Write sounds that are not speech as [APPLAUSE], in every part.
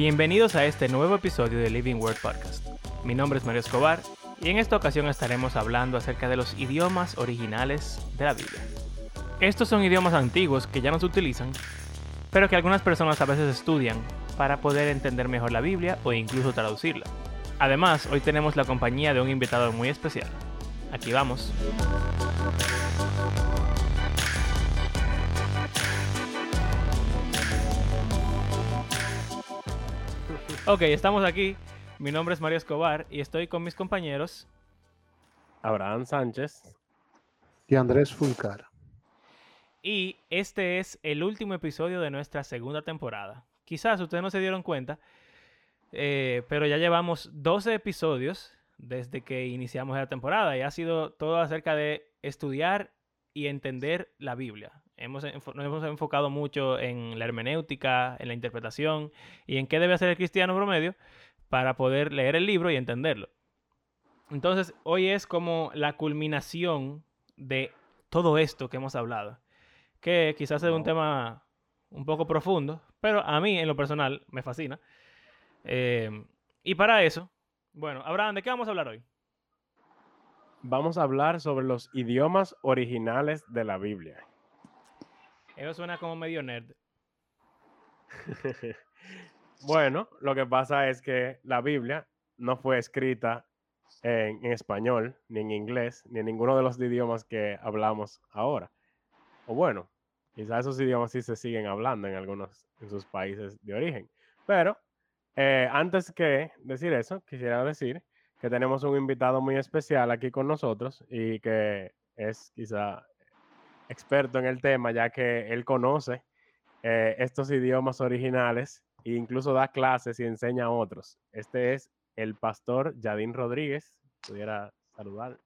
Bienvenidos a este nuevo episodio de Living Word Podcast. Mi nombre es Mario Escobar y en esta ocasión estaremos hablando acerca de los idiomas originales de la Biblia. Estos son idiomas antiguos que ya no se utilizan, pero que algunas personas a veces estudian para poder entender mejor la Biblia o incluso traducirla. Además, hoy tenemos la compañía de un invitado muy especial. Aquí vamos. Ok, estamos aquí. Mi nombre es Mario Escobar y estoy con mis compañeros. Abraham Sánchez. Y Andrés Fulcar. Y este es el último episodio de nuestra segunda temporada. Quizás ustedes no se dieron cuenta, eh, pero ya llevamos 12 episodios desde que iniciamos la temporada y ha sido todo acerca de estudiar y entender la Biblia. Hemos, nos hemos enfocado mucho en la hermenéutica, en la interpretación y en qué debe hacer el cristiano promedio para poder leer el libro y entenderlo. Entonces, hoy es como la culminación de todo esto que hemos hablado, que quizás es un tema un poco profundo, pero a mí en lo personal me fascina. Eh, y para eso, bueno, Abraham, ¿de qué vamos a hablar hoy? Vamos a hablar sobre los idiomas originales de la Biblia. Eso suena como medio nerd. [LAUGHS] bueno, lo que pasa es que la Biblia no fue escrita en, español, ni en inglés, ni en ninguno de los idiomas que hablamos ahora. O bueno, quizás esos idiomas sí se siguen hablando en algunos en sus países de origen. Pero eh, antes que decir eso, quisiera decir que tenemos un invitado muy especial aquí con nosotros y que es quizá experto en el tema, ya que él conoce eh, estos idiomas originales e incluso da clases y enseña a otros. Este es el pastor Yadín Rodríguez. Pudiera saludar.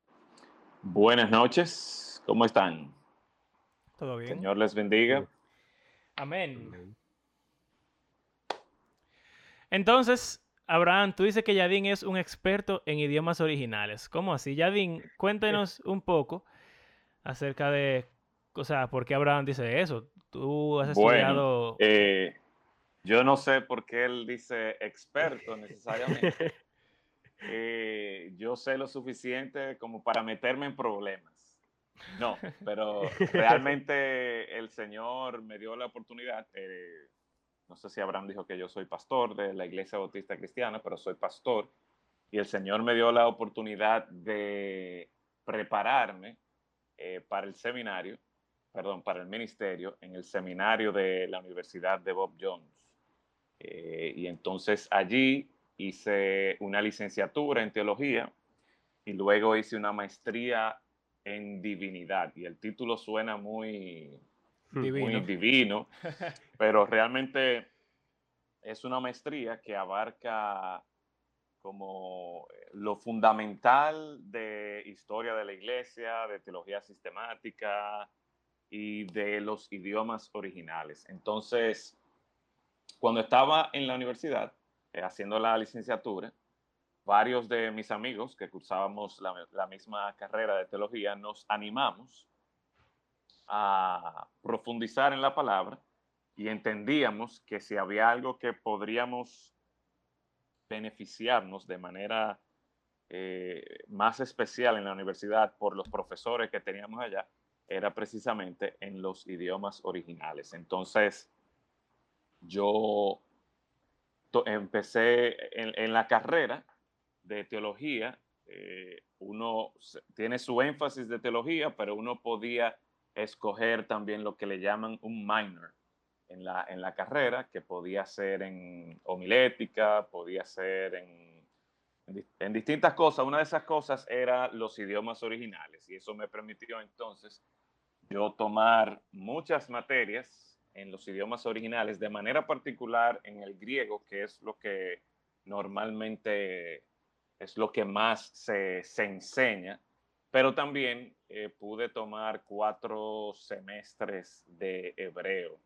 Buenas noches, ¿cómo están? ¿Todo bien? Señor les bendiga. Amén. Entonces, Abraham, tú dices que Yadín es un experto en idiomas originales. ¿Cómo así? Yadín, cuéntenos un poco acerca de o sea, ¿por qué Abraham dice eso? Tú has estudiado... Eh, yo no sé por qué él dice experto necesariamente. [LAUGHS] Eh, yo sé lo suficiente como para meterme en problemas. No, pero [LAUGHS] realmente el Señor me dio la oportunidad. Eh, no sé si Abraham dijo que yo soy pastor de la Iglesia Bautista Cristiana, pero soy pastor. Y el Señor me dio la oportunidad de prepararme para el seminario perdón, para el ministerio en el seminario de la Universidad de Bob Jones. Eh, y entonces allí hice una licenciatura en teología y luego hice una maestría en divinidad. Y el título suena muy divino, muy divino [LAUGHS] pero realmente es una maestría que abarca como lo fundamental de historia de la iglesia, de teología sistemática, y de los idiomas originales. Entonces, cuando estaba en la universidad eh, haciendo la licenciatura, varios de mis amigos que cursábamos la, misma carrera de teología nos animamos a profundizar en la palabra y entendíamos que si había algo que podríamos beneficiarnos de manera eh, más especial en la universidad por los profesores que teníamos allá, era precisamente en los idiomas originales. Entonces, yo empecé en, la carrera de teología, eh, uno tiene su énfasis de teología, pero uno podía escoger también lo que le llaman un minor en la, en la carrera, que podía ser en homilética, podía ser en, en distintas cosas. Una de esas cosas era los idiomas originales y eso me permitió entonces yo tomar muchas materias en los idiomas originales, de manera particular en el griego, que es lo que normalmente es lo que más se, enseña, pero también eh, pude tomar cuatro semestres de hebreo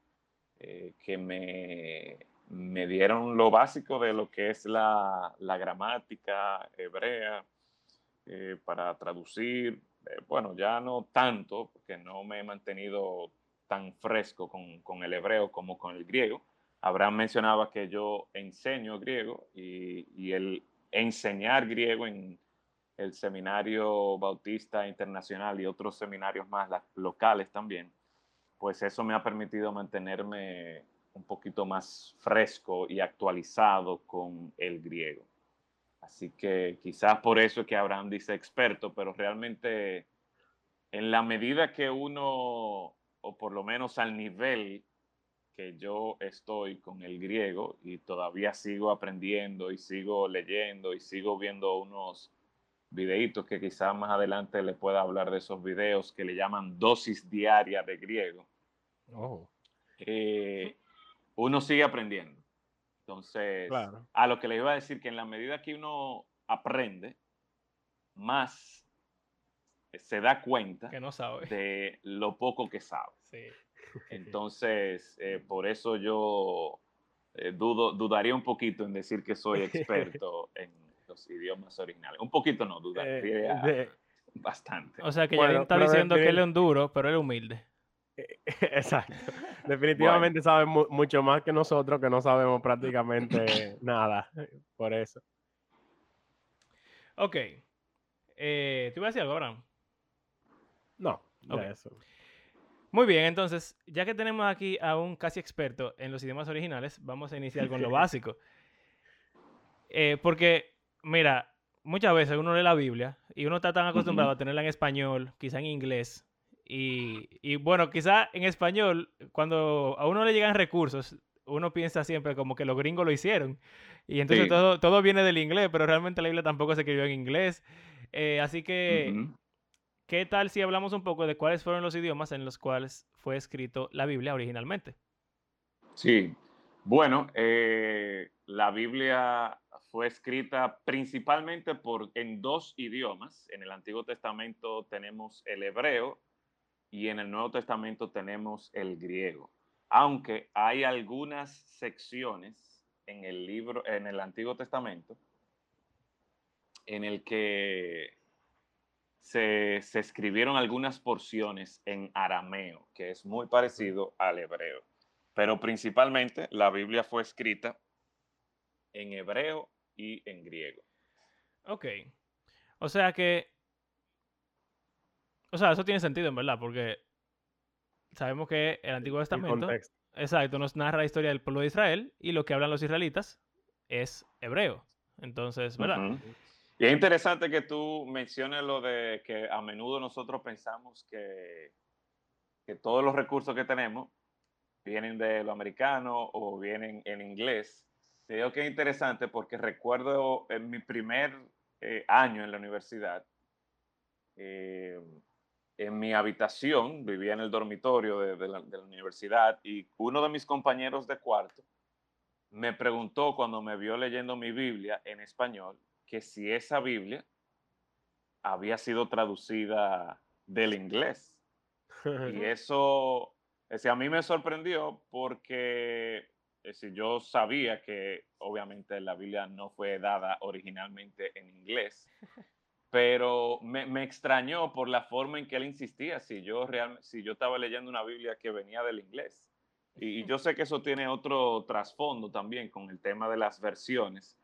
eh, que me, me, dieron lo básico de lo que es la, gramática hebrea eh, para traducir eh, bueno, ya no tanto, porque no me he mantenido tan fresco con, el hebreo como con el griego, Abraham mencionaba que yo enseño griego y, y el enseñar griego en el Seminario Bautista Internacional y otros seminarios más la- locales también, pues eso me ha permitido mantenerme un poquito más fresco y actualizado con el griego. Así que quizás por eso es que Abraham dice experto, pero realmente en la medida que uno, o por lo menos al nivel que yo estoy con el griego y todavía sigo aprendiendo y sigo leyendo y sigo viendo unos videitos que quizás más adelante le pueda hablar de esos videos que le llaman dosis diaria de griego. Oh, eh, uno sigue aprendiendo. Entonces, Claro. a lo que le iba a decir que en la medida que uno aprende, más se da cuenta Que no sabe. de lo poco que sabe. Sí. [LAUGHS] Entonces, eh, por eso yo eh, dudo, dudaría un poquito en decir que soy experto [LAUGHS] en los idiomas originales. Un poquito no, eh, dudaría de- bastante. O sea que Bueno, Yadin está diciendo que él es un duro, pero él es humilde. [LAUGHS] Exacto. [LAUGHS] Definitivamente sabe mu- mucho más que nosotros que no sabemos prácticamente [LAUGHS] nada. Por eso. Ok. Eh, ¿Te iba a decir algo, Abraham? No, de Ok. eso. Muy bien, entonces, ya que tenemos aquí a un casi experto en los idiomas originales, vamos a iniciar con lo básico. Eh, porque, mira, muchas veces uno lee la Biblia y uno está tan acostumbrado a tenerla en español, quizá en inglés. Y, y, bueno, quizá en español, cuando a uno le llegan recursos, uno piensa siempre como que los gringos lo hicieron. Y entonces Sí. todo, todo viene del inglés, pero realmente la Biblia tampoco se escribió en inglés. Eh, así que. ¿Qué tal si hablamos un poco de cuáles fueron los idiomas en los cuales fue escrito la Biblia originalmente? Sí, bueno, eh, la Biblia fue escrita principalmente por, en dos idiomas. En el Antiguo Testamento tenemos el hebreo y en el Nuevo Testamento tenemos el griego. Aunque hay algunas secciones en el libro, en el Antiguo Testamento, en el que se, se escribieron algunas porciones en arameo, que es muy parecido al hebreo pero principalmente la Biblia fue escrita en hebreo y en griego. Ok. O sea que... O sea, eso tiene sentido en verdad, porque sabemos que el Antiguo El Testamento, contexto. exacto, nos narra la historia del pueblo de Israel y lo que hablan los israelitas es hebreo. Entonces, ¿verdad? Ujú. Y es interesante que tú menciones lo de que a menudo nosotros pensamos que, que todos los recursos que tenemos vienen de lo americano o vienen en inglés. Te digo que es interesante porque recuerdo en mi primer eh, año en la universidad, eh, en mi habitación, vivía en el dormitorio de, de la, de la universidad y uno de mis compañeros de cuarto me preguntó cuando me vio leyendo mi Biblia en español que si esa Biblia había sido traducida del inglés. Y [LAUGHS] eso, es decir, a mí me sorprendió porque es decir, yo sabía que obviamente la Biblia no fue dada originalmente en inglés, [LAUGHS] pero me, me extrañó por la forma en que él insistía, si yo, real, si yo estaba leyendo una Biblia que venía del inglés. Y, yo sé que eso tiene otro trasfondo también con el tema de las versiones,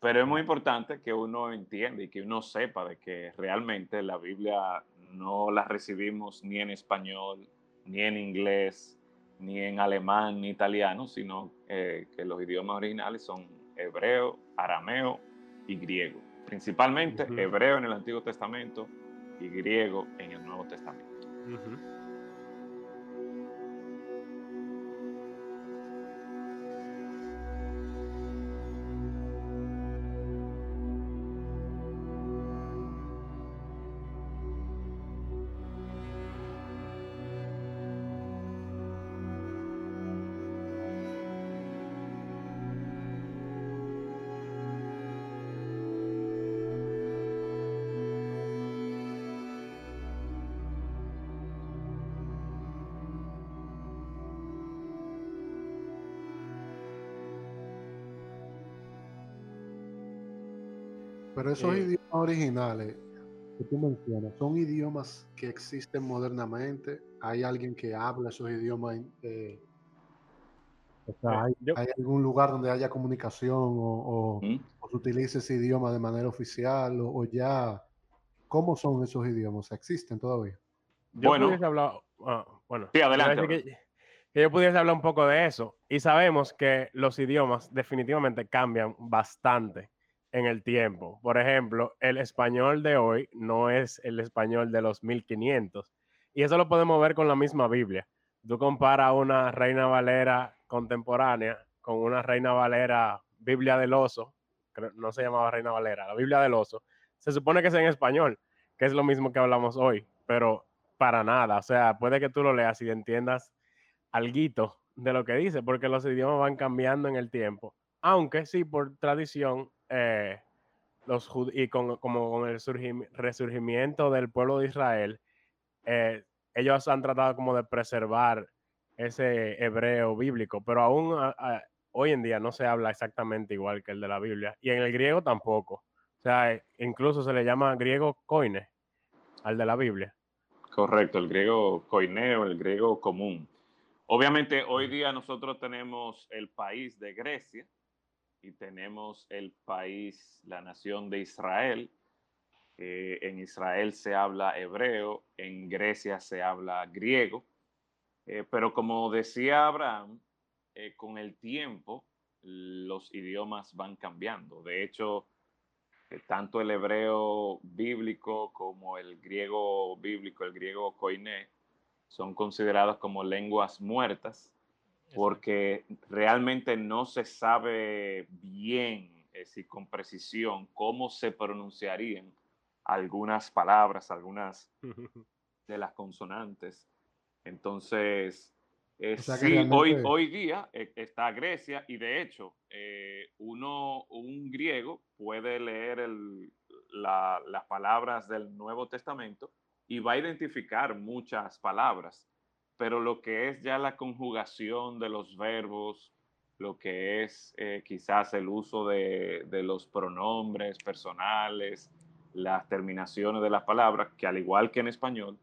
pero es muy importante que uno entienda y que uno sepa de que realmente la Biblia no la recibimos ni en español, ni en inglés, ni en alemán, ni italiano, sino eh, que los idiomas originales son hebreo, arameo y griego. Principalmente hebreo en el Antiguo Testamento y griego en el Nuevo Testamento. Pero esos Eh, idiomas originales que tú mencionas, ¿son idiomas que existen modernamente? ¿Hay alguien que habla esos idiomas eh, O sea, ¿hay, yo- hay algún lugar donde haya comunicación o, o- ¿Mm? o se utilice ese idioma de manera oficial o, o ya, ¿cómo son esos idiomas? ¿Existen todavía? Yo Bueno. hablar, ah, bueno, Sí, adelante, Que, que yo pudiese hablar un poco de eso. Y sabemos que los idiomas definitivamente cambian bastante en el tiempo. Por ejemplo, el español de hoy no es el español de los 1500. Y eso lo podemos ver con la misma Biblia. Tú comparas una Reina Valera contemporánea con una Reina Valera Biblia del Oso, no se llamaba Reina Valera, la Biblia del Oso, se supone que es en español, que es lo mismo que hablamos hoy, pero para nada. O sea, puede que tú lo leas y entiendas alguito de lo que dice, porque los idiomas van cambiando en el tiempo. Aunque sí, por tradición, eh, los y con, como con el surgim- resurgimiento del pueblo de Israel, eh, ellos han tratado como de preservar ese hebreo bíblico, pero aún hoy en día no se habla exactamente igual que el de la Biblia, y en el griego tampoco. O sea, eh, incluso se le llama griego koine al de la Biblia. Correcto, el griego koineo, el griego común. Obviamente, hoy día nosotros tenemos el país de Grecia y tenemos el país, la nación de Israel. En Israel se habla hebreo, en Grecia se habla griego. Eh, pero como decía Abraham, eh, con el tiempo los idiomas van cambiando. De hecho, eh, tanto el hebreo bíblico como el griego bíblico, el griego koiné, son considerados como lenguas muertas porque realmente no se sabe bien, es decir, con precisión, cómo se pronunciarían algunas palabras, algunas [LAUGHS] de las consonantes. Entonces, eh, O sea que sí, hoy, hoy día eh, está Grecia y de hecho, eh, uno, un griego puede leer el- la- las palabras del Nuevo Testamento y va a identificar muchas palabras, pero lo que es ya la conjugación de los verbos, lo que es eh, quizás el uso de, de los pronombres personales, las terminaciones de las palabras, que al igual que en español,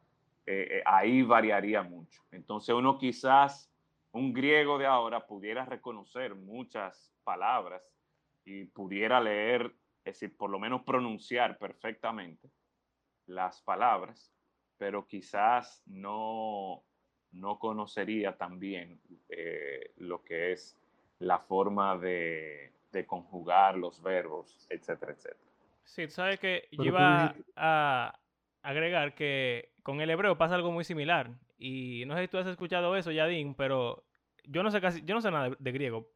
eh, eh, ahí variaría mucho. Entonces uno quizás, un griego de ahora, pudiera reconocer muchas palabras y pudiera leer, es decir, por lo menos pronunciar perfectamente las palabras, pero quizás no, no conocería también eh, lo que es la forma de, de conjugar los verbos, etcétera, etcétera. Sí, tú sabes que yo iba a agregar que con el hebreo pasa algo muy similar. Y no sé si tú has escuchado eso, Yadín, pero yo no sé casi, yo no sé nada de, de griego,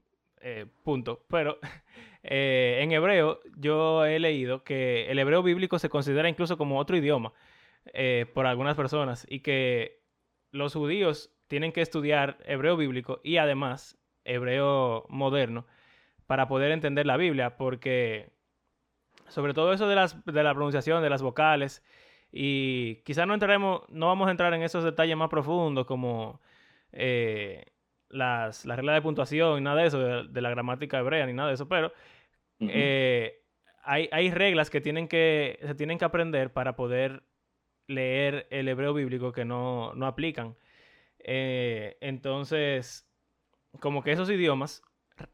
eh, punto. Pero [LAUGHS] eh, en hebreo yo he leído que el hebreo bíblico se considera incluso como otro idioma eh, por algunas personas y que los judíos tienen que estudiar hebreo bíblico y además hebreo moderno para poder entender la Biblia, porque sobre todo eso de, las, de la pronunciación, de las vocales, y quizás no entraremos, no vamos a entrar en esos detalles más profundos como eh, las, las reglas de puntuación y nada de eso, de, de la gramática hebrea ni nada de eso, pero eh, hay, hay reglas que, tienen que se tienen que aprender para poder leer el hebreo bíblico que no, no aplican. Eh, entonces, como que esos idiomas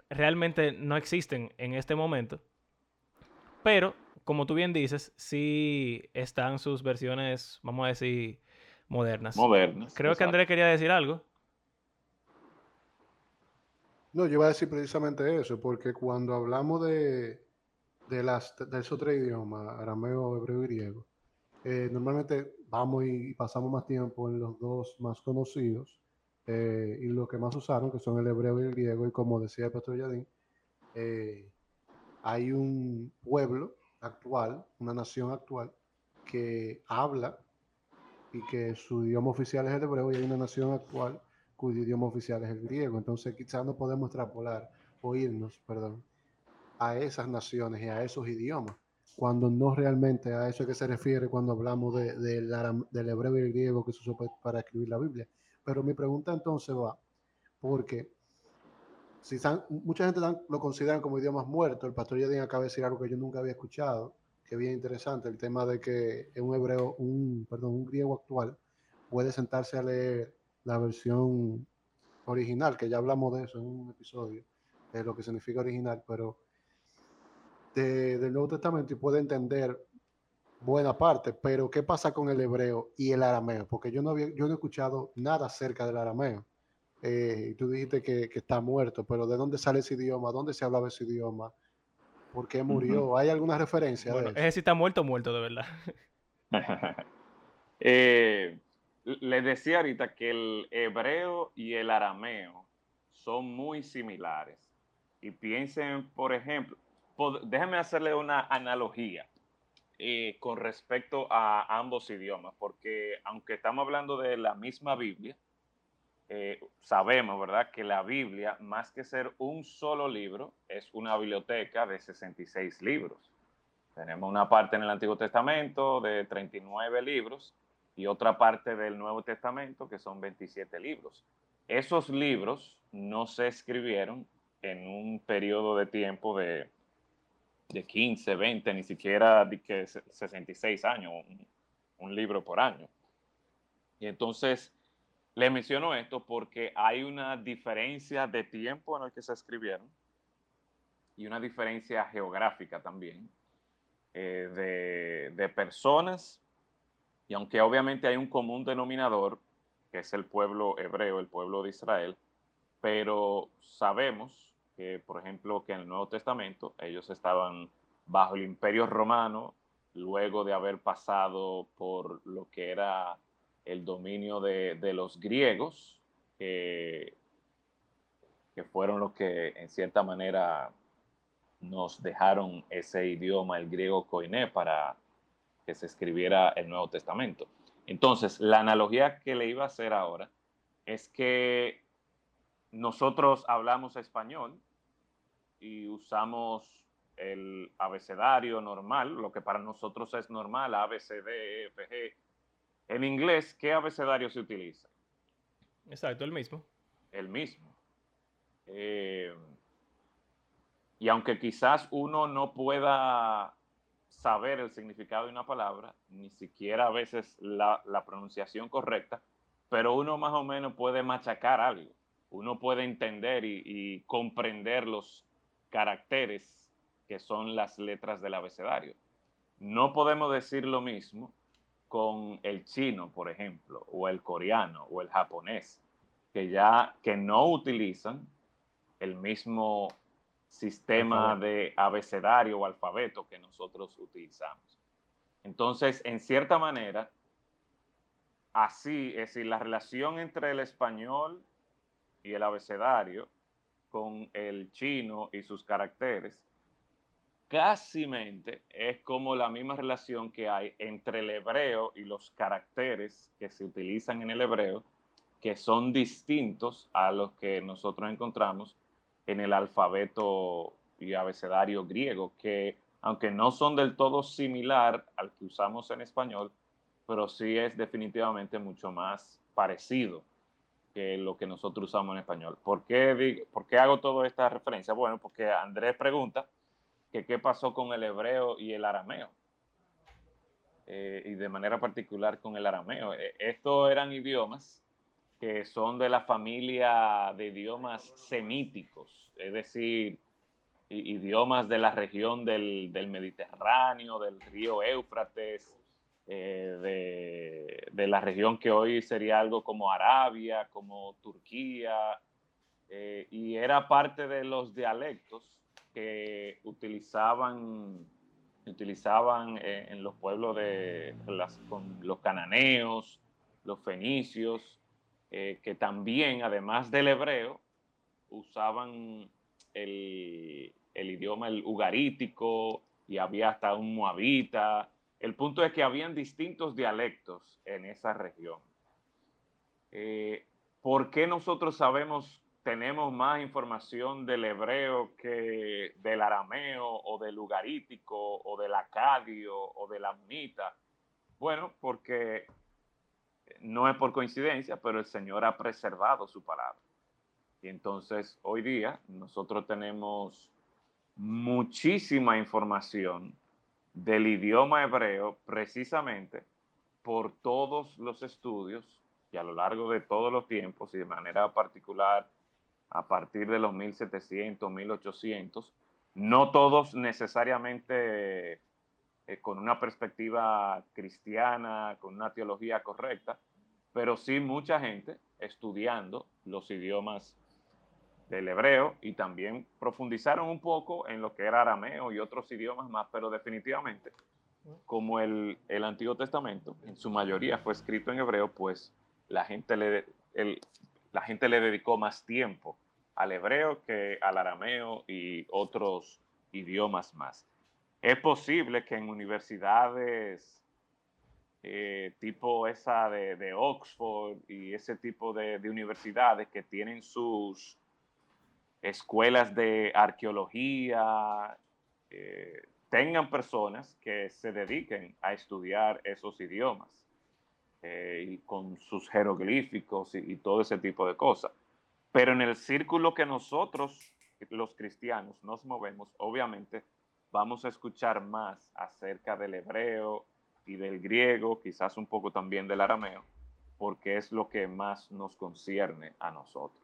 realmente no existen en este momento, pero como tú bien dices, sí están sus versiones, vamos a decir, modernas. Modernas. Creo que. Andrés quería decir algo. No, yo iba a decir precisamente eso, porque cuando hablamos de, de, las, de esos tres idiomas, arameo, hebreo y griego, eh, normalmente vamos y pasamos más tiempo en los dos más conocidos eh, y los que más usaron, que son el hebreo y el griego, y como decía el pastor Yadín, eh, hay un pueblo actual, una nación actual, que habla y que su idioma oficial es el hebreo y hay una nación actual cuyo idioma oficial es el griego. Entonces quizás no podemos extrapolar o irnos, perdón, a esas naciones y a esos idiomas, cuando no realmente a eso que se refiere cuando hablamos de, aram- del hebreo y el griego que se usó pa- para escribir la Biblia. Pero mi pregunta entonces va, porque si san- mucha gente lo consideran como idiomas muertos, el pastor Yadin acaba de decir algo que yo nunca había escuchado, que bien interesante, el tema de que un hebreo, un, perdón, un griego actual puede sentarse a leer la versión original, que ya hablamos de eso en un episodio, de lo que significa original, pero de, del Nuevo Testamento y puede entender buena parte, pero ¿qué pasa con el hebreo y el arameo? Porque yo no, había, yo no he escuchado nada acerca del arameo. Eh, y tú dijiste que, que, está muerto, pero ¿de dónde sale ese idioma? ¿Dónde se hablaba ese idioma? ¿Por qué murió? Uh -huh. ¿Hay alguna referencia? Bueno, de eso? ese sí está muerto, muerto, de verdad. [LAUGHS] eh, les decía ahorita que el hebreo y el arameo son muy similares. Y piensen, por ejemplo, déjenme hacerle una analogía eh, con respecto a ambos idiomas, porque aunque estamos hablando de la misma Biblia, eh, sabemos, ¿verdad?, que la Biblia, más que ser un solo libro, es una biblioteca de 66 libros. Tenemos una parte en el Antiguo Testamento de 39 libros y otra parte del Nuevo Testamento que son 27 libros. Esos libros no se escribieron en un periodo de tiempo de, de 15, 20, ni siquiera de que 66 años, un, un libro por año. Y entonces, le menciono esto porque hay una diferencia de tiempo en el que se escribieron y una diferencia geográfica también eh, de, de, personas. Y aunque obviamente hay un común denominador, que es el pueblo hebreo, el pueblo de Israel, pero sabemos por ejemplo, que en el Nuevo Testamento ellos estaban bajo el imperio romano, luego de haber pasado por lo que era el dominio de, de los griegos, que, que, fueron los que en cierta manera nos dejaron ese idioma, el griego koiné, para que se escribiera el Nuevo Testamento. Entonces, la analogía que le iba a hacer ahora es que nosotros hablamos español y usamos el abecedario normal, lo que para nosotros es normal, A, B, C, D, E, F, G, en inglés, ¿qué abecedario se utiliza? Exacto, el mismo. El mismo. Eh, y aunque quizás uno no pueda saber el significado de una palabra, ni siquiera a veces la, la, pronunciación correcta, pero uno más o menos puede machacar algo. Uno puede entender y, y comprender los caracteres que son las letras del abecedario. No podemos decir lo mismo con el chino, por ejemplo, o el coreano o el japonés, que ya que no utilizan el mismo sistema de abecedario o alfabeto que nosotros utilizamos. Entonces, en cierta manera, así, es decir, la relación entre el español y el abecedario con el chino y sus caracteres, casi es como la misma relación que hay entre el hebreo y los caracteres que se utilizan en el hebreo, que son distintos a los que nosotros encontramos en el alfabeto y abecedario griego, que aunque no son del todo similar al que usamos en español, pero sí es definitivamente mucho más parecido que lo que nosotros usamos en español. ¿Por qué, por qué hago toda esta referencia? Bueno, porque Andrés pregunta que qué pasó con el hebreo y el arameo. Eh, y de manera particular con el arameo. Eh, estos eran idiomas que son de la familia de idiomas semíticos, es decir, idiomas de la región del, del Mediterráneo, del río Éufrates, eh, de, de, la región que hoy sería algo como Arabia, como Turquía, eh, y era parte de los dialectos que utilizaban, utilizaban eh, en los pueblos de con los cananeos, los fenicios, que también, además del hebreo, usaban el, el, idioma el ugarítico y había hasta un moabita. El punto es que habían distintos dialectos en esa región. Eh, ¿Por qué nosotros sabemos tenemos más información del hebreo que del arameo o del ugarítico o del acadio o del amnita. Bueno, porque no es por coincidencia, pero el Señor ha preservado su palabra. Y entonces hoy día nosotros tenemos muchísima información del idioma hebreo precisamente por todos los estudios y a lo largo de todos los tiempos y de manera particular a partir de los 1700, 1800, no todos necesariamente eh, con una perspectiva cristiana, con una teología correcta, pero sí mucha gente estudiando los idiomas del hebreo y también profundizaron un poco en lo que era arameo y otros idiomas más, pero definitivamente, como el, el Antiguo Testamento en su mayoría fue escrito en hebreo, pues la gente le, el, la gente le dedicó más tiempo al hebreo que al arameo y otros idiomas más. Es posible que en universidades eh, tipo esa de, de, Oxford y ese tipo de, de, universidades que tienen sus escuelas de arqueología, eh, tengan personas que se dediquen a estudiar esos idiomas eh, y con sus jeroglíficos y, y todo ese tipo de cosas. Pero en el círculo que nosotros, los cristianos, nos movemos, obviamente vamos a escuchar más acerca del hebreo y del griego, quizás un poco también del arameo, porque es lo que más nos concierne a nosotros.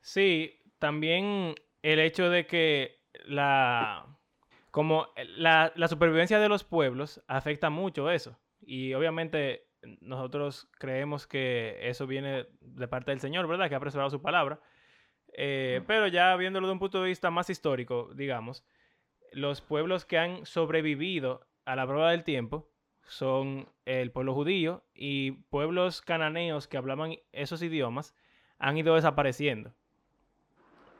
Sí, también el hecho de que la como la, la supervivencia de los pueblos afecta mucho eso. Y obviamente nosotros creemos que eso viene de parte del Señor, ¿verdad? Que ha preservado su palabra. Eh, pero ya viéndolo de un punto de vista más histórico, digamos, los pueblos que han sobrevivido a la prueba del tiempo son el pueblo judío y pueblos cananeos que hablaban esos idiomas han ido desapareciendo.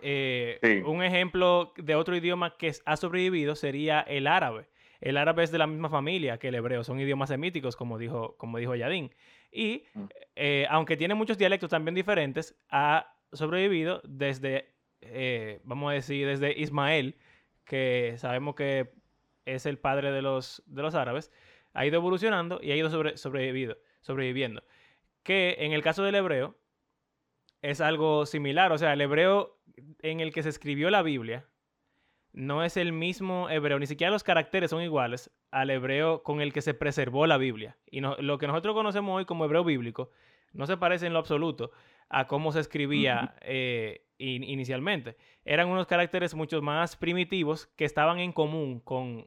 Eh, sí. Un ejemplo de otro idioma que ha sobrevivido sería el árabe. El árabe es de la misma familia que el hebreo, son idiomas semíticos, como dijo, como dijo Yadín. Y eh, aunque tiene muchos dialectos también diferentes, ha sobrevivido desde, eh, vamos a decir, desde Ismael, que sabemos que es el padre de los, de los árabes, ha ido evolucionando y ha ido sobre, sobrevivido, sobreviviendo. Que en el caso del hebreo es algo similar, o sea, el hebreo en el que se escribió la Biblia no es el mismo hebreo, ni siquiera los caracteres son iguales al hebreo con el que se preservó la Biblia. Y no, lo que nosotros conocemos hoy como hebreo bíblico no se parece en lo absoluto a cómo se escribía eh, in, inicialmente. Eran unos caracteres mucho más primitivos que estaban en común con,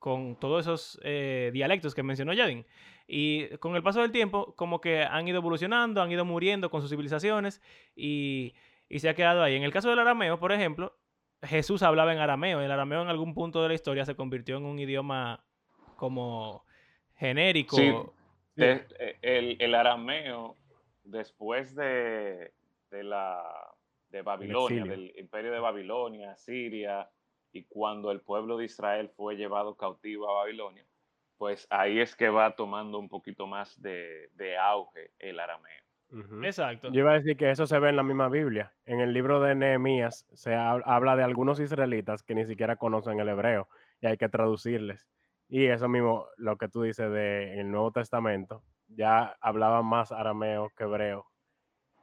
con todos esos eh, dialectos que mencionó Yadin. Y con el paso del tiempo, como que han ido evolucionando, han ido muriendo con sus civilizaciones y, y se ha quedado ahí. En el caso del arameo, por ejemplo, Jesús hablaba en arameo. El arameo en algún punto de la historia se convirtió en un idioma como genérico. Sí, de, el, el, arameo, después de, de la de Babilonia, del imperio de Babilonia, Siria, y cuando el pueblo de Israel fue llevado cautivo a Babilonia, pues ahí es que va tomando un poquito más de, de auge el arameo. Uh -huh. Exacto. Yo iba a decir que eso se ve en la misma Biblia. En el libro de Nehemías se ha, habla de algunos israelitas que ni siquiera conocen el hebreo y hay que traducirles. Y eso mismo, lo que tú dices del de Nuevo Testamento, ya hablaban más arameo que hebreo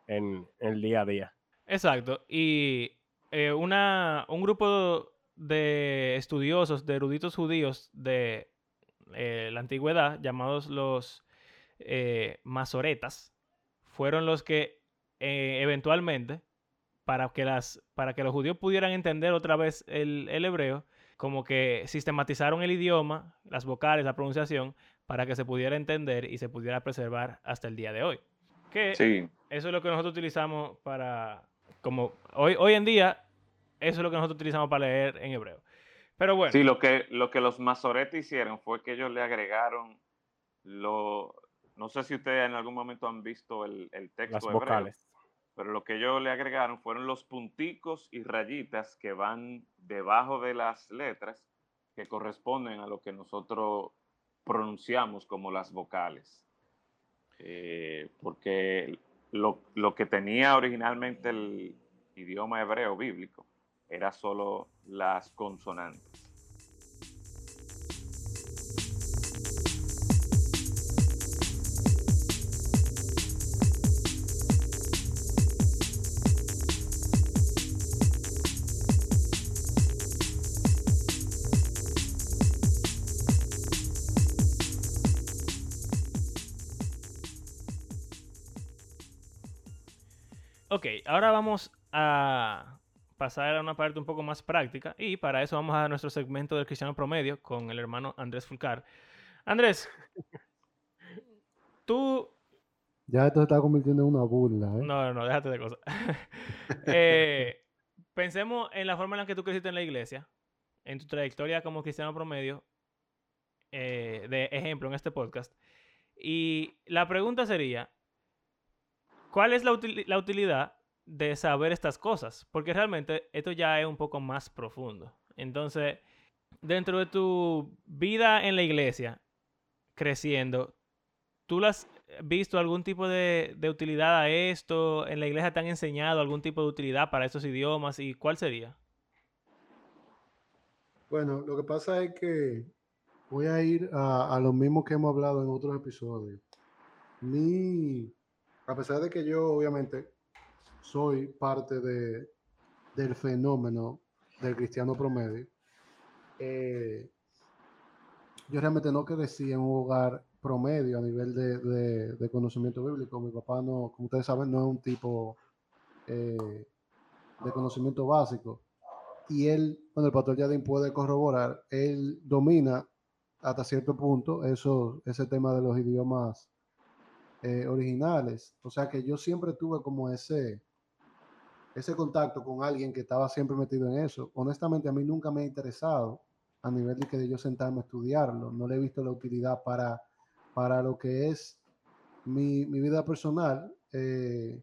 en, en, el día a día. Exacto. Y eh, una, un grupo de estudiosos, de eruditos judíos de eh, la antigüedad, llamados los eh, masoretas, fueron los que eh, eventualmente, para que, las, para que los judíos pudieran entender otra vez el, el, hebreo, como que sistematizaron el idioma, las vocales, la pronunciación, para que se pudiera entender y se pudiera preservar hasta el día de hoy. Que sí. eso es lo que nosotros utilizamos para, como hoy, hoy en día, eso es lo que nosotros utilizamos para leer en hebreo. Pero bueno. Sí, lo que, lo que los masoretes hicieron fue que ellos le agregaron lo, no sé si ustedes en algún momento han visto el, el texto Las hebreo, vocales. pero lo que ellos le agregaron fueron los punticos y rayitas que van debajo de las letras que corresponden a lo que nosotros pronunciamos como las vocales. Eh, porque lo, lo, que tenía originalmente el idioma hebreo bíblico era solo las consonantes. Ok, ahora vamos a pasar a una parte un poco más práctica y para eso vamos a nuestro segmento del cristiano promedio con el hermano Andrés Fulcar. Andrés, tú... Ya esto se está convirtiendo en una burla, ¿eh? No, no, no, déjate de cosas. [LAUGHS] Eh, pensemos en la forma en la que tú creciste en la iglesia, en tu trayectoria como cristiano promedio, eh, de ejemplo en este podcast. Y la pregunta sería, ¿cuál es la, util- la utilidad de saber estas cosas? Porque realmente esto ya es un poco más profundo. Entonces, dentro de tu vida en la iglesia, creciendo, ¿tú has visto algún tipo de, de utilidad a esto? ¿En la iglesia te han enseñado algún tipo de utilidad para estos idiomas? ¿Y cuál sería? Bueno, lo que pasa es que voy a ir a, a lo mismo que hemos hablado en otros episodios. Mi, a pesar de que yo obviamente soy parte de, del fenómeno del cristiano promedio, eh, yo realmente no crecí en un hogar promedio a nivel de, de- conocimiento bíblico. Mi papá no, como ustedes saben, no es un tipo eh, de conocimiento básico y él, bueno, el pastor Yadin puede corroborar, él domina hasta cierto punto eso, ese tema de los idiomas eh, originales. O sea que yo siempre tuve como ese, ese contacto con alguien que estaba siempre metido en eso. Honestamente, a mí nunca me ha interesado a nivel de que de yo sentarme a estudiarlo. No le he visto la utilidad para, para lo que es mi, mi vida personal eh,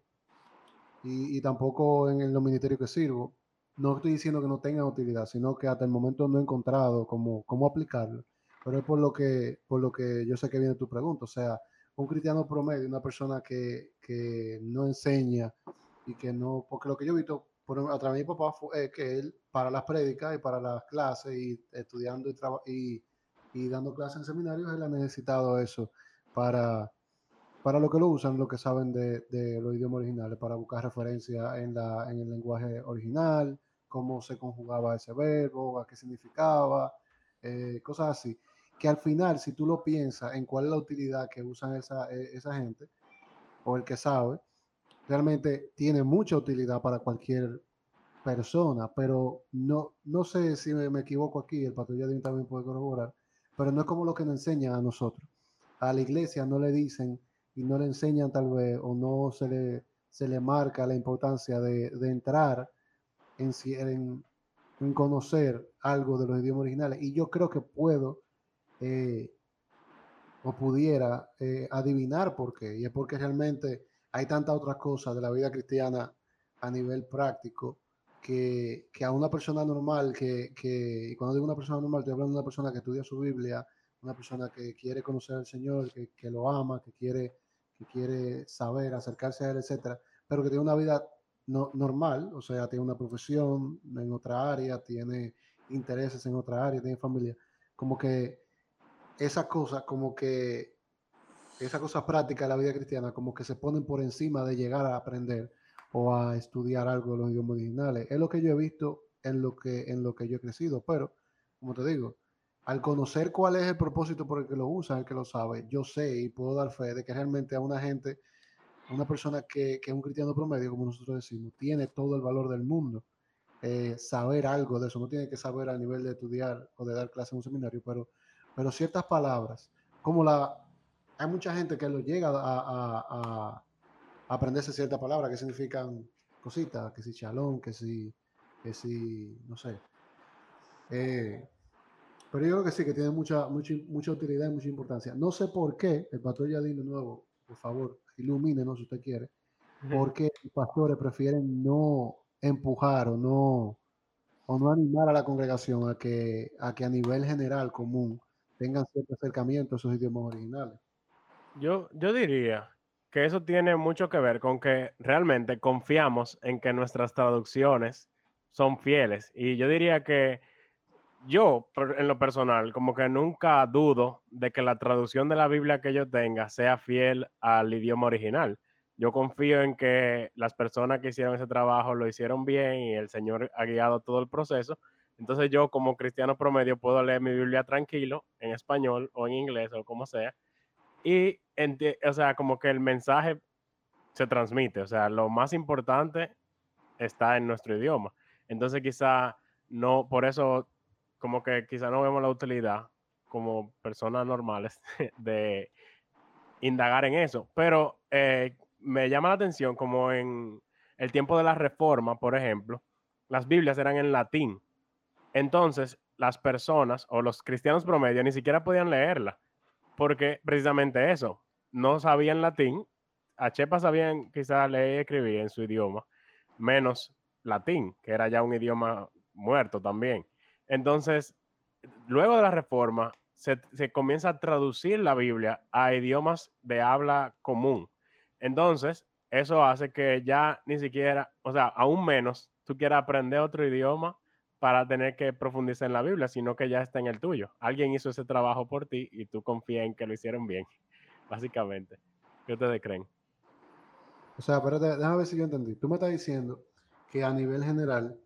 y, tampoco en, en los ministerios que sirvo no estoy diciendo que no tenga utilidad, sino que hasta el momento no he encontrado cómo, cómo aplicarlo. Pero es por lo que, por lo que yo sé que viene tu pregunta. O sea, un cristiano promedio, una persona que, que no enseña y que no, porque lo que yo he visto por, a través de mi papá fue eh, que él para las prédicas y para las clases y estudiando y, y, y dando clases en seminarios, él ha necesitado eso para, para lo que lo usan, lo que saben de, de los idiomas originales, para buscar referencia en, la, en el lenguaje original, cómo se conjugaba ese verbo, a qué significaba, eh, cosas así. Que al final, si tú lo piensas en cuál es la utilidad que usan esa, eh, esa gente, o el que sabe, realmente tiene mucha utilidad para cualquier persona, pero no, no sé si me, me equivoco aquí, el patrulla también puede corroborar, pero no es como lo que nos enseñan a nosotros. A la iglesia no le dicen y no le enseñan tal vez o no se le, se le marca la importancia de, de entrar en, en, en conocer algo de los idiomas originales. Y yo creo que puedo eh, o pudiera eh, adivinar por qué. Y es porque realmente hay tantas otras cosas de la vida cristiana a nivel práctico que, que a una persona normal, que, que, cuando digo una persona normal, estoy hablando de una persona que estudia su Biblia, una persona que quiere conocer al Señor, que, que lo ama, que quiere, que quiere saber, acercarse a Él, etcétera, pero que tiene una vida no, normal, o sea, tiene una profesión en otra área, tiene intereses en otra área, tiene familia, como que esas cosas, como que esas cosas prácticas de la vida cristiana, como que se ponen por encima de llegar a aprender o a estudiar algo de los idiomas originales. Es lo que yo he visto en lo que, en lo que yo he crecido, pero, como te digo, al conocer cuál es el propósito por el que lo usa, el que lo sabe, yo sé y puedo dar fe de que realmente a una gente, a una persona que, que es un cristiano promedio, como nosotros decimos, tiene todo el valor del mundo. eh, saber algo de eso, no tiene que saber a nivel de estudiar o de dar clase en un seminario, pero, pero ciertas palabras, como la, hay mucha gente que lo llega a, a- a- aprenderse ciertas palabras que significan cositas, que si chalón, que si, que si, no sé. Eh, pero yo creo que sí, que tiene mucha, mucha, mucha utilidad y mucha importancia. No sé por qué, el pastor Yadín de nuevo, por favor, ilumínenos si usted quiere, por qué los pastores prefieren no empujar o no, o no animar a la congregación a que, a que a nivel general común tengan cierto acercamiento a sus idiomas originales. Yo, yo diría que eso tiene mucho que ver con que realmente confiamos en que nuestras traducciones son fieles. Y yo diría que yo, en lo personal, como que nunca dudo de que la traducción de la Biblia que yo tenga sea fiel al idioma original. Yo confío en que las personas que hicieron ese trabajo lo hicieron bien y el Señor ha guiado todo el proceso. Entonces yo como cristiano promedio puedo leer mi Biblia tranquilo en español o en inglés o como sea y, o sea, como que el mensaje se transmite. O sea, lo más importante está en nuestro idioma. Entonces quizá no, por eso como que quizá no vemos la utilidad como personas normales [LAUGHS] de indagar en eso. Pero eh, me llama la atención como en el tiempo de la reforma, por ejemplo, las Biblias eran en latín. Entonces, las personas o los cristianos promedio ni siquiera podían leerla, porque precisamente eso, no sabían latín, a Chepa sabían quizás leer y escribir en su idioma, menos latín, que era ya un idioma muerto también. Entonces, luego de la reforma, se, se, comienza a traducir la Biblia a idiomas de habla común. Entonces, eso hace que ya ni siquiera, o sea, aún menos, tú quieras aprender otro idioma para tener que profundizar en la Biblia, sino que ya está en el tuyo. Alguien hizo ese trabajo por ti y tú confías en que lo hicieron bien, básicamente. ¿Qué ustedes creen? O sea, pero déjame ver si yo entendí. Tú me estás diciendo que a nivel general,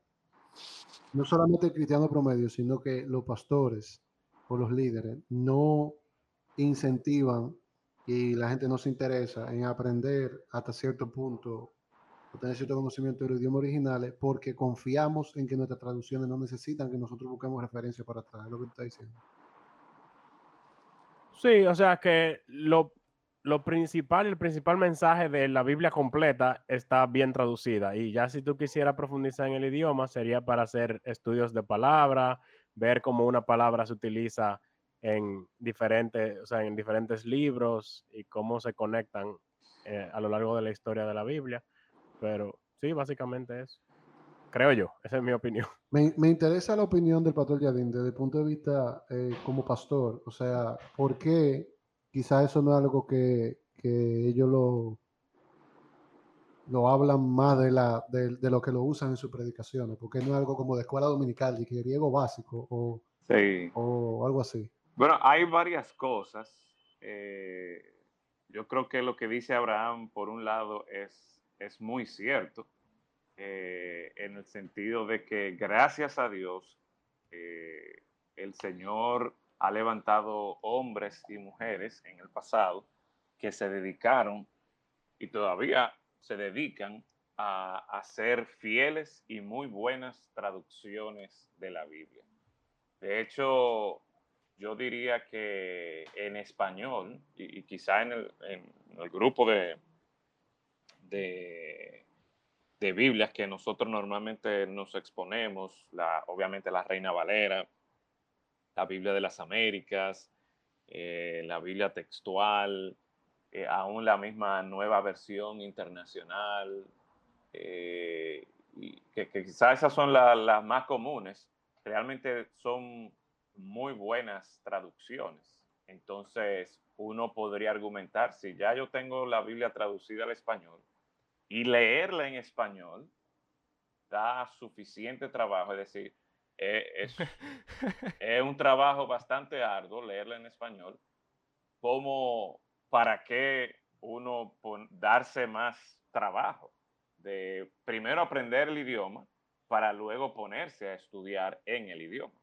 no solamente el cristiano promedio, sino que los pastores o los líderes no incentivan y la gente no se interesa en aprender hasta cierto punto o tener cierto conocimiento de los idiomas originales porque confiamos en que nuestras traducciones no necesitan que nosotros busquemos referencia para es lo que tú estás diciendo. Sí, o sea que lo, lo principal, el principal mensaje de la Biblia completa está bien traducida y ya si tú quisieras profundizar en el idioma sería para hacer estudios de palabra, ver cómo una palabra se utiliza en diferentes, o sea, en diferentes libros y cómo se conectan eh, a lo largo de la historia de la Biblia. Pero sí, básicamente es. Creo yo, esa es mi opinión. [LAUGHS] Me, me interesa la opinión del pastor Yadín desde el punto de vista eh, como pastor. O sea, ¿por qué quizás eso no es algo que, que ellos lo, lo hablan más de, la, de, de, lo que lo usan en sus predicaciones? Porque no es algo como de escuela dominical, de que griego básico o, sí. o algo así. Bueno, hay varias cosas. Eh, yo creo que lo que dice Abraham, por un lado, es, es muy cierto, eh, en el sentido de que gracias a Dios, eh, el Señor ha levantado hombres y mujeres en el pasado que se dedicaron y todavía se dedican a hacer fieles y muy buenas traducciones de la Biblia. De hecho, yo diría que en español, y, y quizá en el, en el, grupo de, de, de, Biblias que nosotros normalmente nos exponemos, la, obviamente la Reina Valera, la Biblia de las Américas, eh, la Biblia textual, eh, aún la misma nueva versión internacional, eh, que, quizás esas son la, las más comunes, realmente son muy buenas traducciones. Entonces, uno podría argumentar, si ya yo tengo la Biblia traducida al español y leerla en español, da suficiente trabajo, es decir, eh, es, [LAUGHS] es, un trabajo bastante arduo leerla en español, como para que uno darse más trabajo de primero aprender el idioma para luego ponerse a estudiar en el idioma.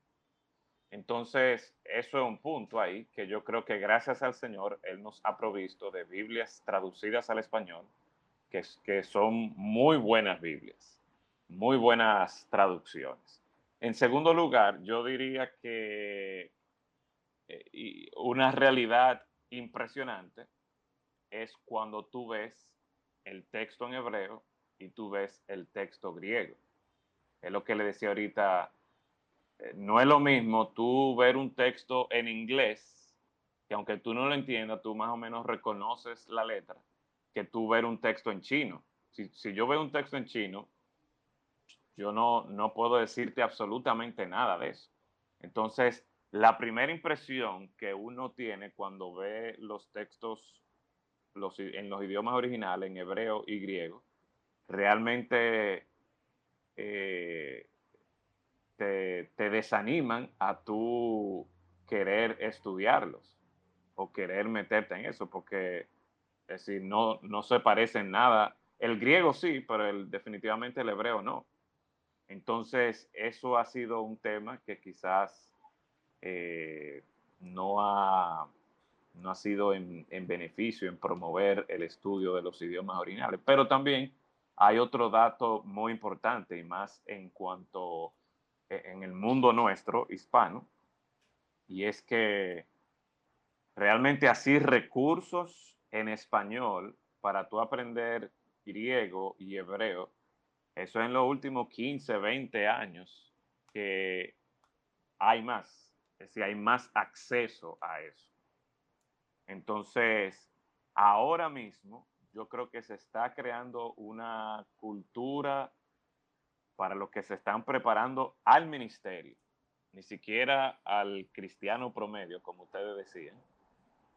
Entonces, eso es un punto ahí que yo creo que gracias al Señor, Él nos ha provisto de Biblias traducidas al español, que, son muy buenas Biblias, muy buenas traducciones. En segundo lugar, yo diría que eh, una realidad impresionante es cuando tú ves el texto en hebreo y tú ves el texto griego. Es lo que le decía ahorita eh, no es lo mismo tú ver un texto en inglés, que aunque tú no lo entiendas, tú más o menos reconoces la letra, que tú ver un texto en chino. Si, si yo veo un texto en chino, yo no, no puedo decirte absolutamente nada de eso. Entonces, la primera impresión que uno tiene cuando ve los textos los, en los idiomas originales, en hebreo y griego, realmente eh, te, te desaniman a tú querer estudiarlos o querer meterte en eso, porque es decir, no, no se parece en nada. El griego sí, pero el, definitivamente el hebreo no. Entonces, eso ha sido un tema que quizás eh, no ha no ha sido en, en, beneficio, en promover el estudio de los idiomas originales. Pero también hay otro dato muy importante y más en cuanto e, en el mundo nuestro hispano, y es que realmente así recursos en español para tú aprender griego y hebreo, eso en los últimos 15, 20 años que hay más, es decir, hay más acceso a eso. Entonces, ahora mismo yo creo que se está creando una cultura para los que se están preparando al ministerio, ni siquiera al cristiano promedio, como ustedes decían.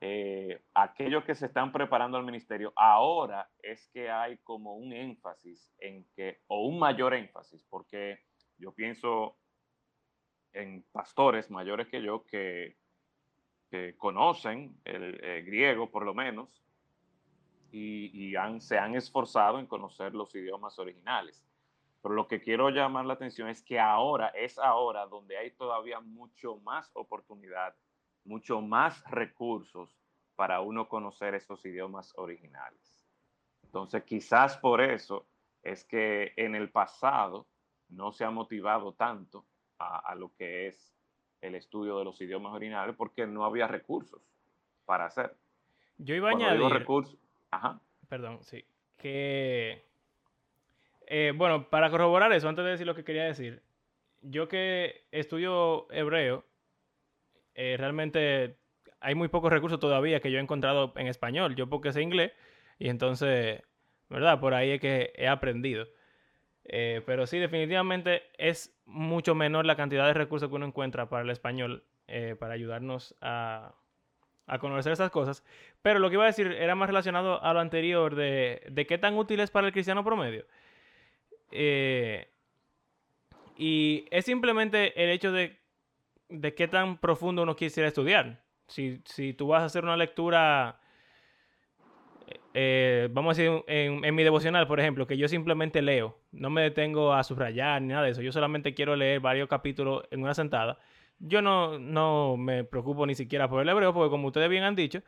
Eh, aquellos que se están preparando al ministerio, ahora es que hay como un énfasis en que, o un mayor énfasis, porque yo pienso en pastores mayores que yo que, conocen el, griego por lo menos y, se han esforzado en conocer los idiomas originales. Pero lo que quiero llamar la atención es que ahora es ahora donde hay todavía mucho más oportunidad, mucho más recursos para uno conocer esos idiomas originales. Entonces, quizás por eso es que en el pasado no se ha motivado tanto a, lo que es el estudio de los idiomas originales porque no había recursos para hacer. Yo iba a añadir... recursos, Ajá. Perdón, sí. Que eh, bueno, para corroborar eso, antes de decir lo que quería decir, yo que estudio hebreo, eh, realmente hay muy pocos recursos todavía que yo he encontrado en español. Yo porque sé inglés y entonces, ¿verdad? Por ahí es que he aprendido. Eh, pero sí, definitivamente es mucho menor la cantidad de recursos que uno encuentra para el español para ayudarnos a, conocer esas cosas. Pero lo que iba a decir era más relacionado a lo anterior de, qué tan útil es para el cristiano promedio. Eh, y es simplemente el hecho de, de qué tan profundo uno quisiera estudiar. Si, si tú vas a hacer una lectura, eh, vamos a decir, en, en, mi devocional, por ejemplo, que yo simplemente leo, no me detengo a subrayar ni nada de eso, yo solamente quiero leer varios capítulos en una sentada, yo no, no me preocupo ni siquiera por el hebreo, porque como ustedes bien han dicho,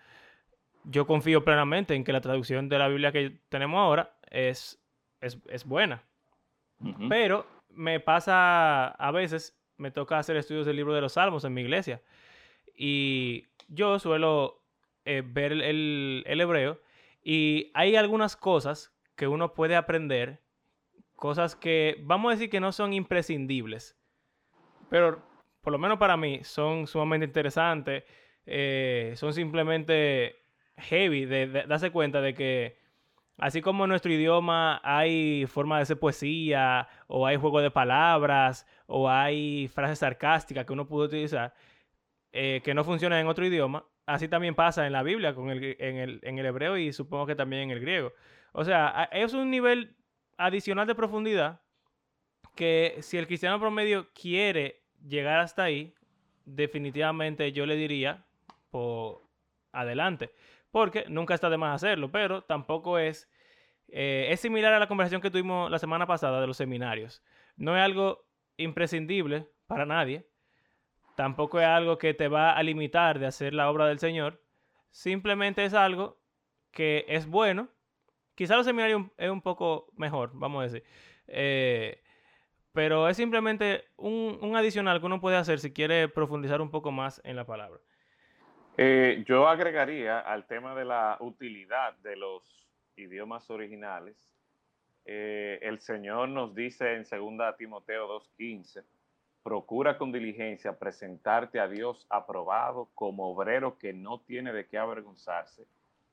yo confío plenamente en que la traducción de la Biblia que tenemos ahora es, es, es buena. Pero me pasa a veces, me toca hacer estudios del libro de los Salmos en mi iglesia. Y yo suelo eh, ver el, hebreo y hay algunas cosas que uno puede aprender, cosas que vamos a decir que no son imprescindibles, pero por lo menos para mí son sumamente interesantes, eh, son simplemente heavy de darse cuenta de que Así como en nuestro idioma hay forma de hacer poesía, o hay juego de palabras, o hay frases sarcásticas que uno puede utilizar, eh, que no funcionan en otro idioma, así también pasa en la Biblia, con el, en, el, en el hebreo y supongo que también en el griego. O sea, es un nivel adicional de profundidad que si el cristiano promedio quiere llegar hasta ahí, definitivamente yo le diría, por adelante. Porque nunca está de más hacerlo, pero tampoco es eh, es similar a la conversación que tuvimos la semana pasada de los seminarios. No es algo imprescindible para nadie. Tampoco es algo que te va a limitar de hacer la obra del Señor. Simplemente es algo que es bueno. Quizá los seminarios es un poco mejor, vamos a decir. Eh, pero es simplemente un, un, adicional que uno puede hacer si quiere profundizar un poco más en la palabra. Eh, yo agregaría al tema de la utilidad de los idiomas originales, eh, el Señor nos dice en 2 Timoteo 2.15, procura con diligencia presentarte a Dios aprobado como obrero que no tiene de qué avergonzarse,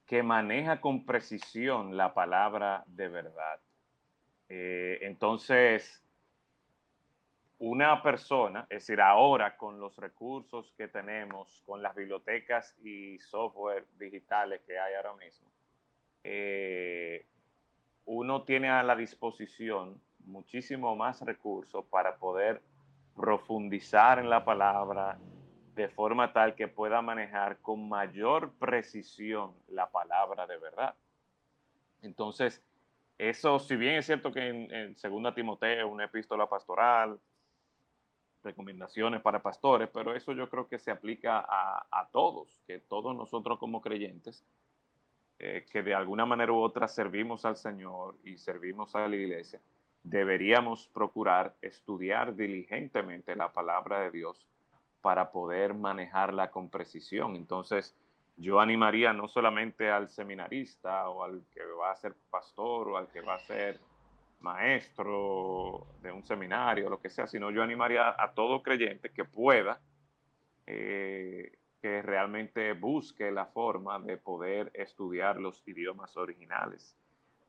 que maneja con precisión la palabra de verdad. Eh, entonces, una persona, es decir, ahora con los recursos que tenemos, con las bibliotecas y software digitales que hay ahora mismo, eh, uno tiene a la disposición muchísimo más recursos para poder profundizar en la palabra de forma tal que pueda manejar con mayor precisión la palabra de verdad. Entonces, eso, si bien es cierto que en, en Segunda Timoteo, una epístola pastoral, recomendaciones para pastores, pero eso yo creo que se aplica a, todos, que todos nosotros como creyentes, eh, que de alguna manera u otra servimos al Señor y servimos a la iglesia, deberíamos procurar estudiar diligentemente la palabra de Dios para poder manejarla con precisión. Entonces, yo animaría no solamente al seminarista o al que va a ser pastor o al que va a ser maestro de un seminario, lo que sea, sino yo animaría a todo creyente que pueda, eh, que realmente busque la forma de poder estudiar los idiomas originales.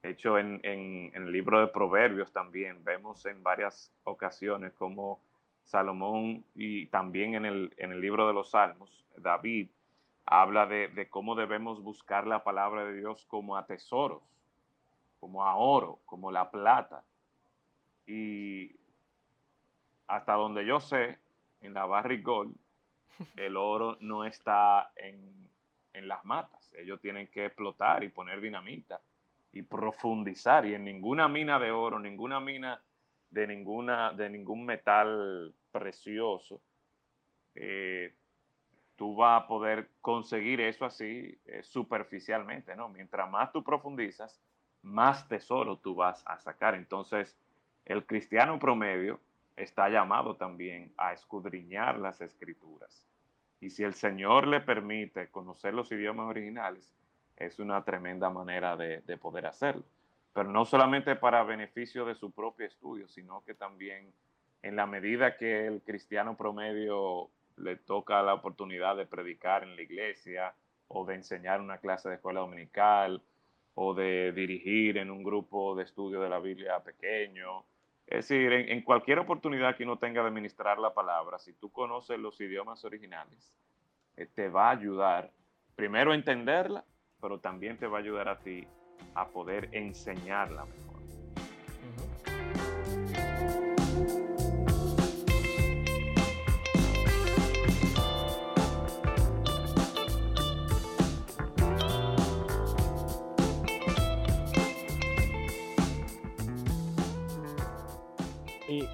De hecho, en, el libro de Proverbios también vemos en varias ocasiones como Salomón y también en el, en el libro de los Salmos, David habla de, de, cómo debemos buscar la palabra de Dios como a tesoros, como a oro, como la plata. Y hasta donde yo sé, en la Barrick Gold, [LAUGHS] el oro no está en, en las matas. Ellos tienen que explotar y poner dinamita y profundizar. Y en ninguna mina de oro, ninguna mina de, ninguna, de ningún metal precioso, eh, tú vas a poder conseguir eso así eh, superficialmente, ¿no? Mientras más tú profundizas, más tesoro tú vas a sacar. Entonces, el cristiano promedio está llamado también a escudriñar las escrituras. Y si el Señor le permite conocer los idiomas originales, es una tremenda manera de, de poder hacerlo. Pero no solamente para beneficio de su propio estudio, sino que también en la medida que el cristiano promedio le toca la oportunidad de predicar en la iglesia o de enseñar una clase de escuela dominical o de dirigir en un grupo de estudio de la Biblia pequeño. Es decir, en, cualquier oportunidad que uno tenga de ministrar la palabra, si tú conoces los idiomas originales, eh, te va a ayudar primero a entenderla, pero también te va a ayudar a ti a poder enseñarla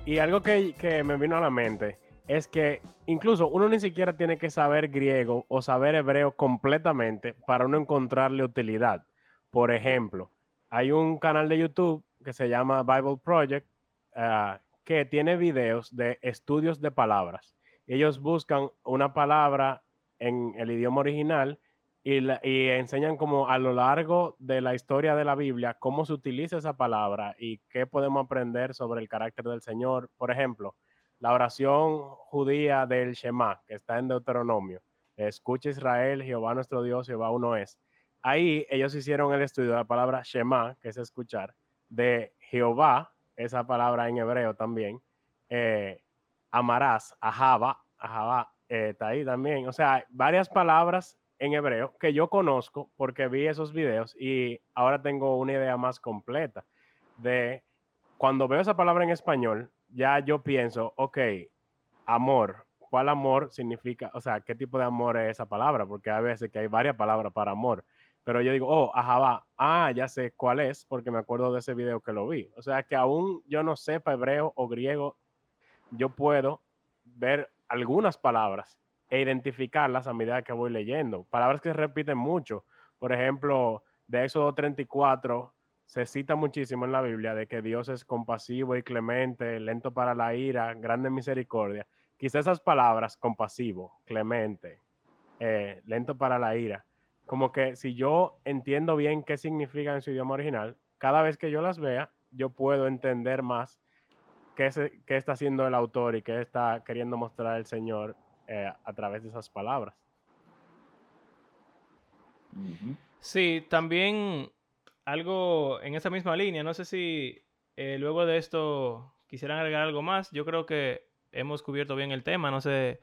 Y, algo que, me vino a la mente es que incluso uno ni siquiera tiene que saber griego o saber hebreo completamente para uno encontrarle utilidad. Por ejemplo, hay un canal de YouTube que se llama Bible Project ah, que tiene videos de estudios de palabras. Ellos buscan una palabra en el idioma original y, enseñan como a lo largo de la historia de la Biblia cómo se utiliza esa palabra y qué podemos aprender sobre el carácter del Señor. Por ejemplo, la oración judía del Shema, que está en Deuteronomio. Escucha Israel, Jehová nuestro Dios, Jehová uno es. Ahí ellos hicieron el estudio de la palabra Shema, que es escuchar, de Jehová, esa palabra en hebreo también, eh, amarás, ajaba, ajaba, eh, está ahí también. O sea, varias palabras en hebreo que yo conozco porque vi esos videos y ahora tengo una idea más completa de cuando veo esa palabra en español, ya yo pienso, ok, amor, ¿cuál amor significa? O sea, ¿qué tipo de amor es esa palabra? Porque hay veces que hay varias palabras para amor. Pero yo digo, oh, ajá, ah, ya sé cuál es, porque me acuerdo de ese video que lo vi. O sea, que aún yo no sepa hebreo o griego, yo puedo ver algunas palabras e identificarlas a medida que voy leyendo. Palabras que se repiten mucho. Por ejemplo, de Éxodo 34 se cita muchísimo en la Biblia de que Dios es compasivo y clemente, lento para la ira, grande misericordia. Quizás esas palabras, compasivo, clemente, eh, lento para la ira, como que si yo entiendo bien qué significan en su idioma original, cada vez que yo las vea, yo puedo entender más qué, qué está haciendo el autor y qué está queriendo mostrar el Señor eh, a través de esas palabras. Sí, también algo en esa misma línea, no sé si eh, luego de esto quisieran agregar algo más, yo creo que hemos cubierto bien el tema, no sé,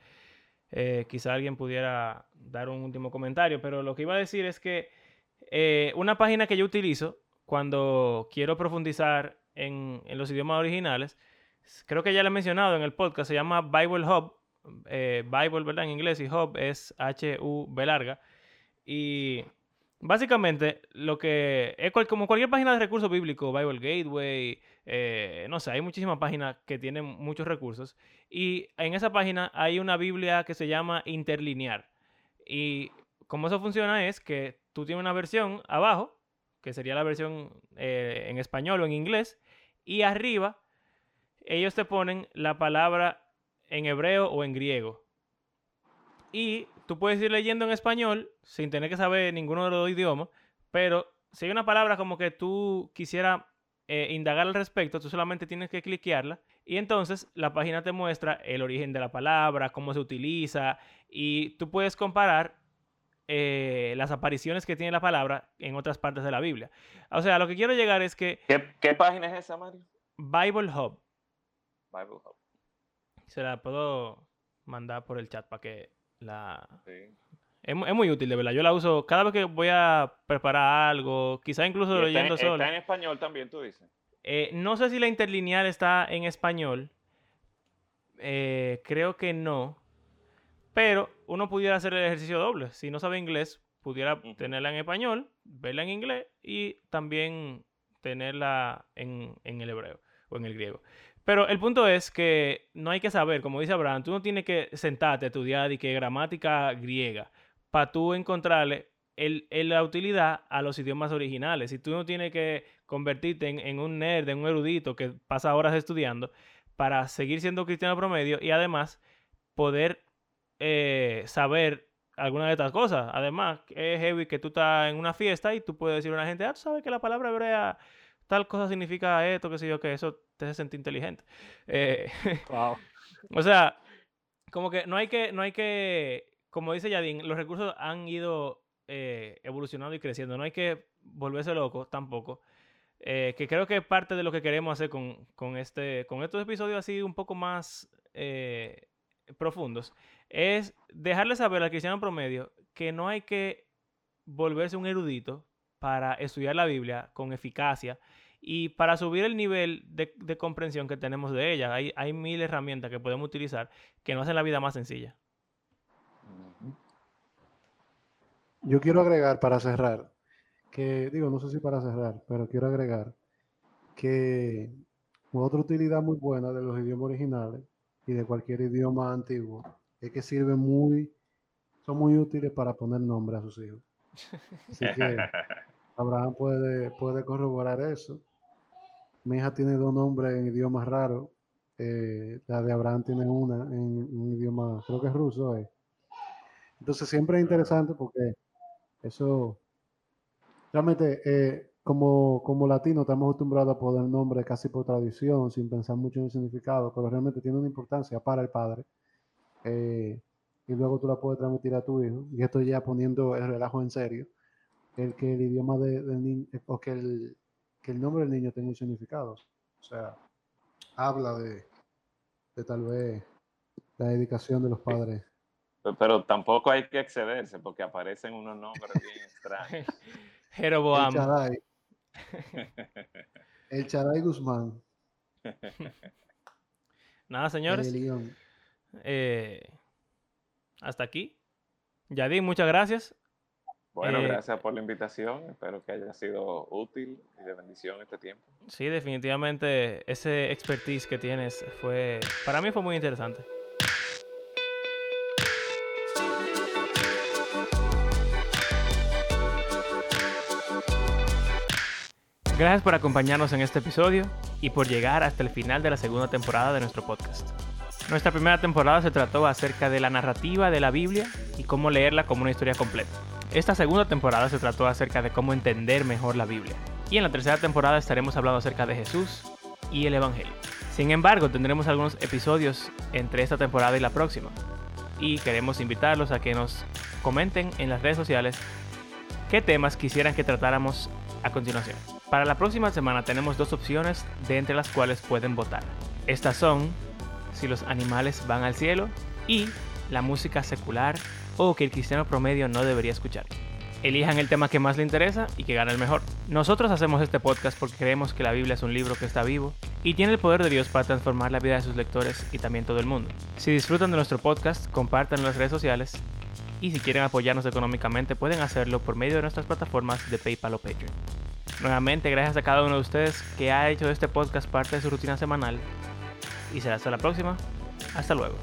eh, quizá alguien pudiera dar un último comentario, pero lo que iba a decir es que una página que yo utilizo cuando quiero profundizar en, en, los idiomas originales, creo que ya lo he mencionado en el podcast, se llama Bible Hub, eh, Bible, ¿verdad? En inglés y Hub es H-U-B larga. Y Básicamente, lo que es como cualquier página de recursos bíblicos, Bible Gateway, eh, no sé, hay muchísimas páginas que tienen muchos recursos. Y en esa página hay una Biblia que se llama interlinear. Y cómo eso funciona es que tú tienes una versión abajo, que sería la versión eh, en español o en inglés, y arriba ellos te ponen la palabra en hebreo o en griego. Y tú puedes ir leyendo en español sin tener que saber ninguno de los dos idiomas, pero si hay una palabra como que tú quisieras eh, indagar al respecto, tú solamente tienes que cliquearla y entonces la página te muestra el origen de la palabra, cómo se utiliza y tú puedes comparar eh, las apariciones que tiene la palabra en otras partes de la Biblia. O sea, lo que quiero llegar es que ¿Qué, qué página es esa, Mario? Bible Hub, Bible Hub. Se la puedo mandar por el chat para que la, Sí. Es, es muy útil, de verdad. Yo la uso cada vez que voy a preparar algo, quizá incluso está, en, leyendo está solo. en español también, tú dices. Eh, no sé si la interlineal está en español. Eh, creo que no. Pero uno pudiera hacer el ejercicio doble. Si no sabe inglés, pudiera tenerla en español, verla en inglés y también tenerla en, en el hebreo o en el griego. Pero el punto es que no hay que saber, como dice Abraham, tú no tienes que sentarte a estudiar y que gramática griega para tú encontrarle la utilidad a los idiomas originales. Si tú no tienes que convertirte en, en un nerd, en un erudito que pasa horas estudiando para seguir siendo cristiano promedio y además poder eh, saber alguna de estas cosas. Además, es heavy que tú estás en una fiesta y tú puedes decir a una gente, ah, tú sabes que la palabra hebrea tal cosa significa esto, que sé yo, que eso te hace sentir inteligente. Eh, [LAUGHS] Wow. o sea, como que no hay que, no hay que, como dice Yadin, los recursos han ido eh, evolucionando y creciendo. No hay que volverse loco tampoco. Eh, que creo que es parte de lo que queremos hacer con, con este, con estos episodios así un poco más eh, profundos. Es dejarle saber al cristiano promedio que no hay que volverse un erudito para estudiar la Biblia con eficacia y para subir el nivel de, de comprensión que tenemos de ella. Hay, hay mil herramientas que podemos utilizar que nos hacen la vida más sencilla. Yo quiero agregar para cerrar, que digo, no sé si para cerrar, pero quiero agregar que otra utilidad muy buena de los idiomas originales y de cualquier idioma antiguo es que sirven muy, son muy útiles para poner nombre a sus hijos. [LAUGHS] Así que Abraham puede, puede corroborar eso. Mi hija tiene dos nombres en idiomas raros. eh, la de Abraham tiene una en un idioma, creo que es ruso. eh. Entonces siempre es interesante porque eso, realmente, eh, como, como latino estamos acostumbrados a poner nombres casi por tradición, sin pensar mucho en el significado, pero realmente tiene una importancia para el padre. eh, y luego tú la puedes transmitir a tu hijo. Y esto ya poniendo el relajo en serio el que el idioma de- del niño, o que el, que el nombre del niño tenga un significado. O sea, habla de, de tal vez la dedicación de los padres. Pero, pero tampoco hay que excederse porque aparecen unos nombres bien [LAUGHS] extraños. El Jeroboam. Chaday. [LAUGHS] El Chaday Guzmán. [LAUGHS] Nada, El señores. Eh, hasta aquí. Yadin, muchas gracias. Bueno, Eh, gracias por la invitación. Espero que haya sido útil y de bendición este tiempo. Sí, definitivamente ese expertise que tienes fue, para mí fue muy interesante. Gracias por acompañarnos en este episodio y por llegar hasta el final de la segunda temporada de nuestro podcast. Nuestra primera temporada se trató acerca de la narrativa de la Biblia y cómo leerla como una historia completa. Esta segunda temporada se trató acerca de cómo entender mejor la Biblia. Y en la tercera temporada estaremos hablando acerca de Jesús y el Evangelio. Sin embargo, tendremos algunos episodios entre esta temporada y la próxima. Y queremos invitarlos a que nos comenten en las redes sociales qué temas quisieran que tratáramos a continuación. Para la próxima semana tenemos dos opciones de entre las cuales pueden votar. Estas son si los animales van al cielo y la música secular o que el cristiano promedio no debería escuchar. Elijan el tema que más le interesa y que gane el mejor. Nosotros hacemos este podcast porque creemos que la Biblia es un libro que está vivo y tiene el poder de Dios para transformar la vida de sus lectores y también todo el mundo. Si disfrutan de nuestro podcast, compártanlo en las redes sociales Y si quieren apoyarnos económicamente, pueden hacerlo por medio de nuestras plataformas de PayPal o Patreon. Nuevamente, gracias a cada uno de ustedes que ha hecho de este podcast parte de su rutina semanal. Y será hasta la próxima. Hasta luego.